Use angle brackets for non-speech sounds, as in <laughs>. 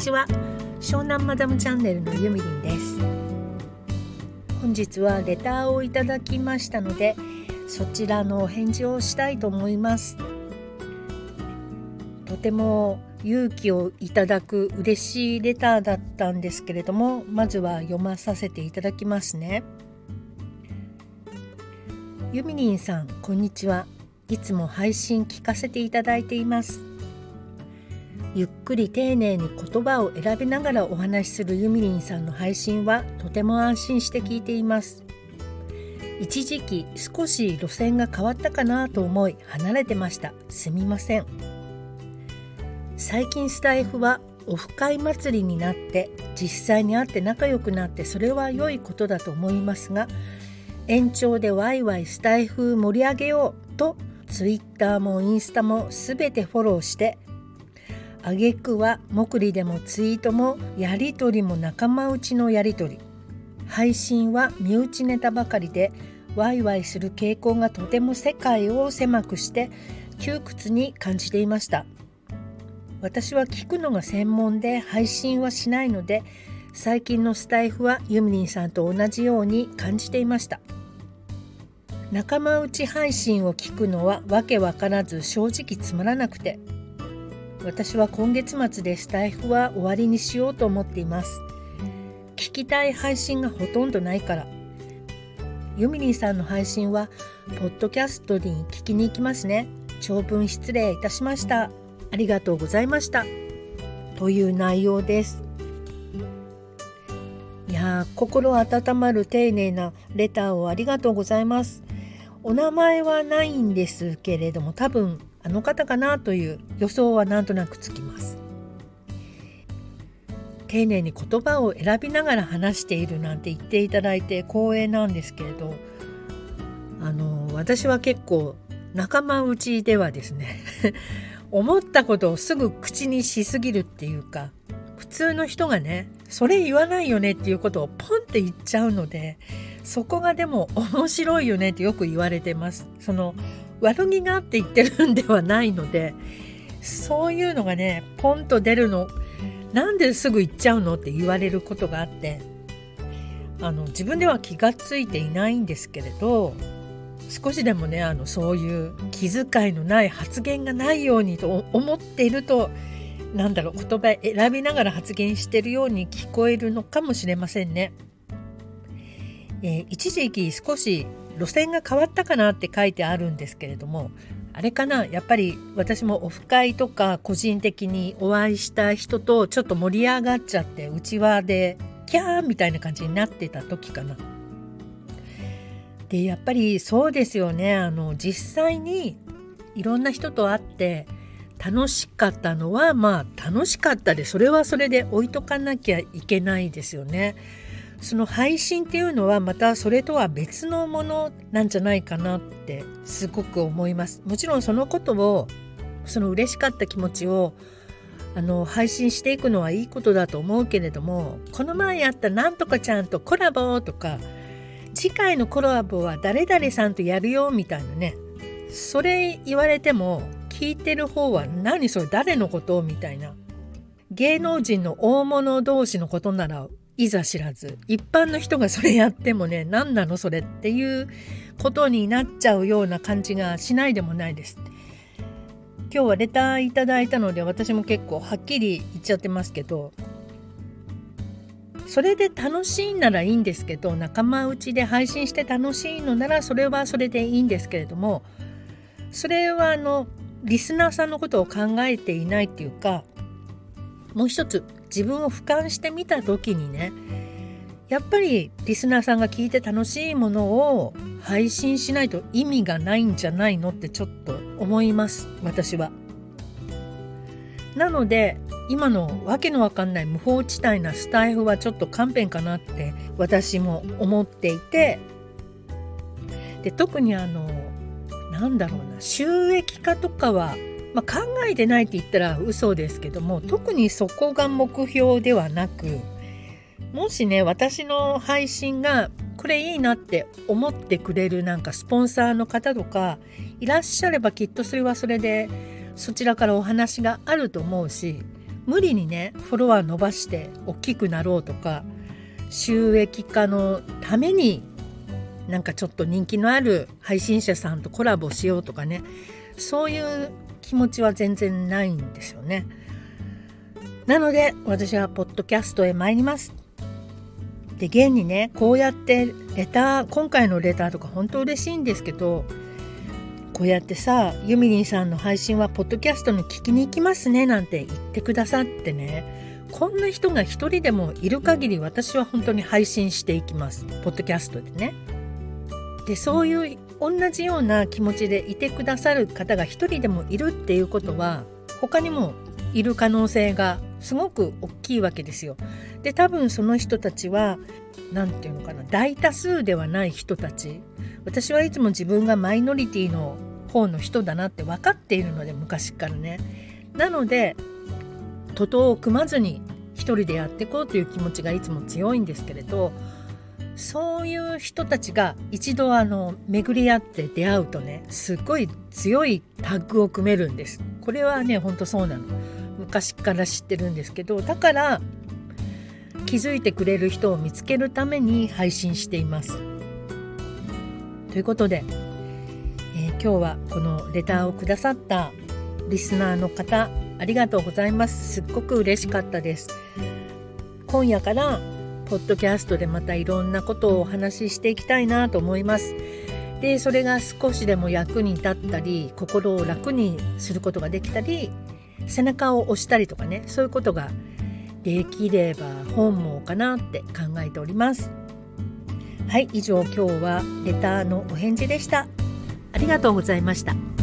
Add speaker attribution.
Speaker 1: ちは。湘南マダムチャンネルのゆみりんです。本日はレターをいただきましたのでそちらのお返事をしたいと思います。とても勇気をいただく嬉しいレターだったんですけれどもまずは読まさせていただきますね。ゆみりんさんこんにちは。いつも配信聞かせていただいています。ゆっくり丁寧に言葉を選びながらお話しするゆみりんさんの配信はとても安心して聞いています。一時期少し路線が変わったかなと思い離れてました。すみません。最近スタイフはオフ会祭りになって実際に会って仲良くなってそれは良いことだと思いますが延長でワイワイスタイフ盛り上げようとツイッターもインスタも全てフォローして挙句は目利でもツイートもやり取りも仲間内のやり取り。配信は身内ネタばかりでワイワイする傾向がとても世界を狭くして窮屈に感じていました。私は聞くのが専門で配信はしないので最近のスタイフはユミリンさんと同じように感じていました。仲間内配信を聞くのはわけわからず正直つまらなくて私は今月末でスタイフは終わりにしようと思っています。聞きたい配信がほとんどないから。ユミリンさんの配信はポッドキャストに聞きに行きますね。長文失礼いたしました。ありがとうございました。という内容です。いや心温まる丁寧なレターをありがとうございます。お名前はないんですけれども多分あの方かなという予想はなんとなくつきます。丁寧に言葉を選びながら話しているなんて言っていただいて光栄なんですけれどあの私は結構仲間内ではですね <laughs> 思ったことをすぐ口にしすぎるっていうか普通の人がねそれ言わないよねっていうことをポンって言っちゃうのでそこがでも面白いよねってよく言われてます。その悪気があって言ってるんではないのでそういうのがねポンと出るのなんですぐ言っちゃうのって言われることがあってあの自分では気がついていないんですけれど少しでもねあのそういう気遣いのない発言がないようにと思っているとなんだろう言葉選びながら発言してるように聞こえるのかもしれませんね。えー、一時期少し路線が変わったかなって書いてあるんですけれどもあれかな？やっぱり私もオフ会とか個人的にお会いした人とちょっと盛り上がっちゃってうちわでキャーみたいな感じになってた時かな。でやっぱりそうですよねあの実際にいろんな人と会って楽しかったのはまあ楽しかったでそれはそれで置いとかなきゃいけないですよね。その配信っていうのはまたそれとは別のものなんじゃないかなってすごく思います。もちろんそのことをその嬉しかった気持ちをあの配信していくのはいいことだと思うけれどもこの前やったなんとかちゃんとコラボとか次回のコラボは誰々さんとやるよみたいなねそれ言われても聞いてる方は何それ誰のことみたいな芸能人の大物同士のことならいざ知らず一般の人がそれやってもね何なのそれっていうことになっちゃうような感じがしないでもないです。今日はレターいただいたので私も結構はっきり言っちゃってますけどそれで楽しいならいいんですけど仲間内で配信して楽しいのならそれはそれでいいんですけれどもそれはあのリスナーさんのことを考えていないっていうかもう一つ自分を俯瞰してみた時にねやっぱりリスナーさんが聞いて楽しいものを配信しないと意味がないんじゃないのってちょっと思います私は。なので今のわけのわかんない無法地帯なスタイフはちょっと勘弁かなって私も思っていてで特にあのなんだろうな収益化とかはまあ、考えてないって言ったら嘘ですけども特にそこが目標ではなくもしね私の配信がこれいいなって思ってくれるなんかスポンサーの方とかいらっしゃればきっとそれはそれでそちらからお話があると思うし無理にねフォロワー伸ばして大きくなろうとか収益化のためになんかちょっと人気のある配信者さんとコラボしようとかねそういう気持ちは全然ないんですよね。なので私はポッドキャストへ参ります。で現にねこうやってレター今回のレターとか本当嬉しいんですけどこうやってさユミリンさんの配信はポッドキャストに聞きに行きますねなんて言ってくださってねこんな人が一人でもいる限り私は本当に配信していきますポッドキャストでね。でそういう同じような気持ちでいてくださる方が一人でもいるっていうことは他にもいる可能性がすごく大きいわけですよ。で多分その人たちは何て言うのかな大多数ではない人たち私はいつも自分がマイノリティの方の人だなって分かっているので昔からね。なので徒党を組まずに一人でやっていこうという気持ちがいつも強いんですけれどそういう人たちが一度あの巡り合って出会うとねすっごい強いタッグを組めるんです。これはねほんとそうなの。昔から知ってるんですけどだから気づいてくれる人を見つけるために配信しています。ということで、えー、今日はこのレターをくださったリスナーの方ありがとうございます。すっごく嬉しかったです。今夜からポッドキャストでまたいろんなことをお話ししていきたいなと思います。でそれが少しでも役に立ったり心を楽にすることができたり背中を押したりとかねそういうことができれば本望かなって考えております。はい以上今日はレターのお返事でした。ありがとうございました。